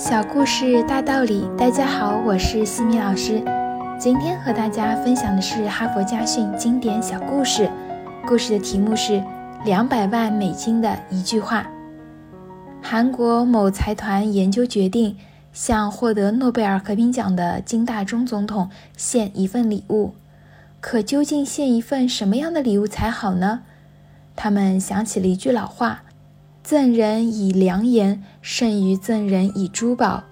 小故事大道理，大家好，我是西米老师。今天和大家分享的是哈佛家训经典小故事，故事的题目是两百万美金的一句话。韩国某财团研究决定向获得诺贝尔和平奖的金大中总统献一份礼物，可究竟献一份什么样的礼物才好呢？他们想起了一句老话。赠人以良言，胜于赠人以珠宝。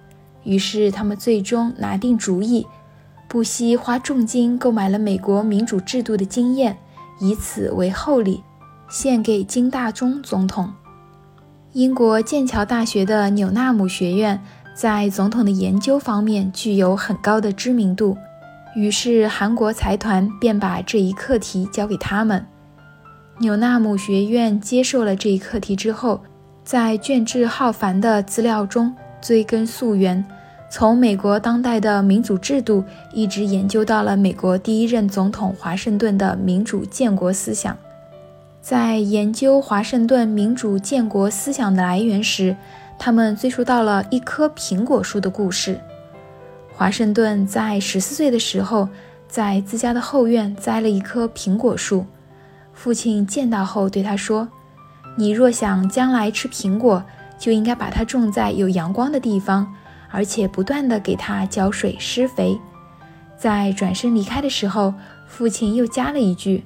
于是，他们最终拿定主意，不惜花重金购买了美国民主制度的经验，以此为厚礼，献给金大中总统。英国剑桥大学的纽纳姆学院在总统的研究方面具有很高的知名度，于是韩国财团便把这一课题交给他们。纽纳姆学院接受了这一课题之后，在卷帙浩繁的资料中追根溯源，从美国当代的民主制度一直研究到了美国第一任总统华盛顿的民主建国思想。在研究华盛顿民主建国思想的来源时，他们追溯到了一棵苹果树的故事。华盛顿在十四岁的时候，在自家的后院栽了一棵苹果树。父亲见到后对他说：“你若想将来吃苹果，就应该把它种在有阳光的地方，而且不断地给它浇水施肥。”在转身离开的时候，父亲又加了一句：“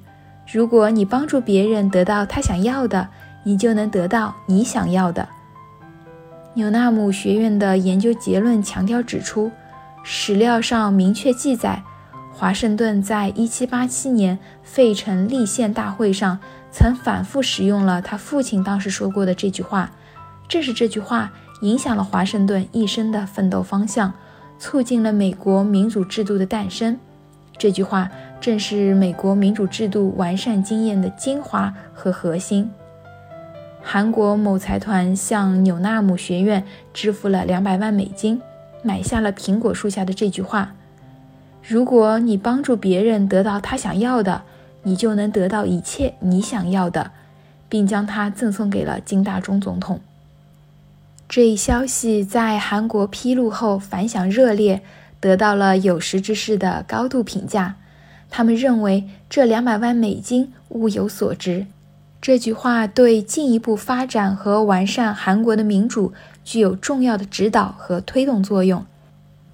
如果你帮助别人得到他想要的，你就能得到你想要的。”纽纳姆学院的研究结论强调指出，史料上明确记载。华盛顿在1787年费城立宪大会上曾反复使用了他父亲当时说过的这句话，正是这句话影响了华盛顿一生的奋斗方向，促进了美国民主制度的诞生。这句话正是美国民主制度完善经验的精华和核心。韩国某财团向纽纳姆学院支付了两百万美金，买下了苹果树下的这句话。如果你帮助别人得到他想要的，你就能得到一切你想要的，并将它赠送给了金大中总统。这一消息在韩国披露后反响热烈，得到了有识之士的高度评价。他们认为这两百万美金物有所值。这句话对进一步发展和完善韩国的民主具有重要的指导和推动作用。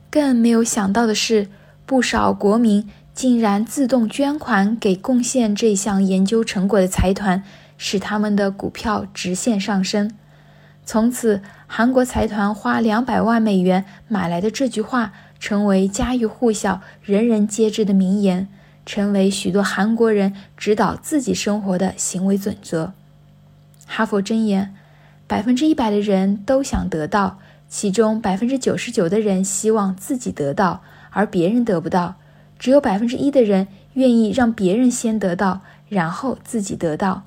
更没有想到的是。不少国民竟然自动捐款给贡献这项研究成果的财团，使他们的股票直线上升。从此，韩国财团花两百万美元买来的这句话，成为家喻户晓、人人皆知的名言，成为许多韩国人指导自己生活的行为准则。哈佛箴言：百分之一百的人都想得到，其中百分之九十九的人希望自己得到。而别人得不到，只有百分之一的人愿意让别人先得到，然后自己得到。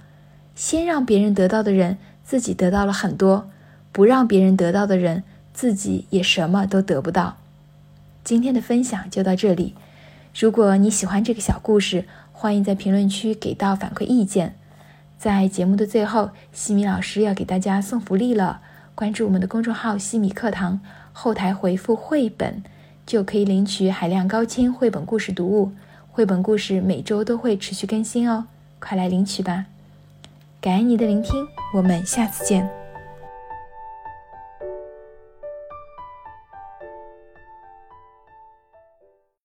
先让别人得到的人，自己得到了很多；不让别人得到的人，自己也什么都得不到。今天的分享就到这里。如果你喜欢这个小故事，欢迎在评论区给到反馈意见。在节目的最后，西米老师要给大家送福利了。关注我们的公众号“西米课堂”，后台回复“绘本”。就可以领取海量高清绘本故事读物，绘本故事每周都会持续更新哦，快来领取吧！感恩你的聆听，我们下次见。